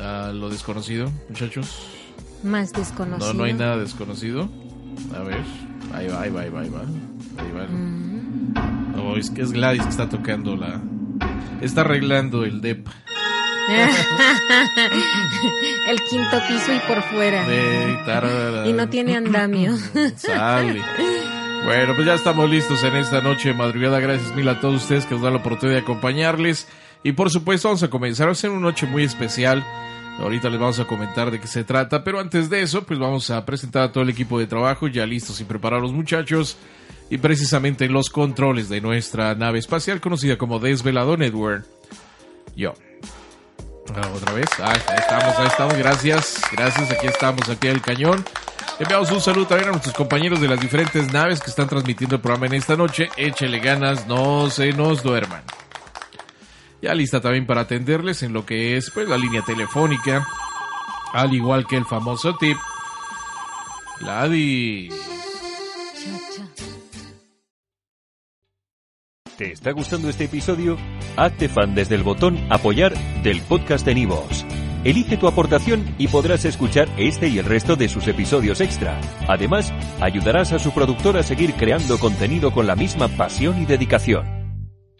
A lo desconocido, muchachos. Más desconocido. No, no hay nada desconocido. A ver, ahí va, ahí va, ahí va, ahí va. Ahí va. Mm. No, es que es Gladys que está tocando la... Está arreglando el DEP. el quinto piso y por fuera. Tarara. Y no tiene andamio. Sale. Bueno, pues ya estamos listos en esta noche de madrugada. Gracias mil a todos ustedes que nos dan la oportunidad de acompañarles. Y por supuesto vamos a comenzar a hacer una noche muy especial. Ahorita les vamos a comentar de qué se trata, pero antes de eso, pues vamos a presentar a todo el equipo de trabajo ya listos y preparados muchachos. Y precisamente los controles de nuestra nave espacial conocida como Desvelado Network. Yo. Ah, otra vez. Ah, ahí estamos, ahí estamos. Gracias. Gracias. Aquí estamos, aquí al cañón. Enviamos un saludo también a nuestros compañeros de las diferentes naves que están transmitiendo el programa en esta noche. Échele ganas, no se nos duerman. Ya lista también para atenderles en lo que es pues la línea telefónica, al igual que el famoso tip. Ladi. ¿Te está gustando este episodio? Hazte fan desde el botón apoyar del podcast de Nivos. Elige tu aportación y podrás escuchar este y el resto de sus episodios extra. Además, ayudarás a su productor a seguir creando contenido con la misma pasión y dedicación.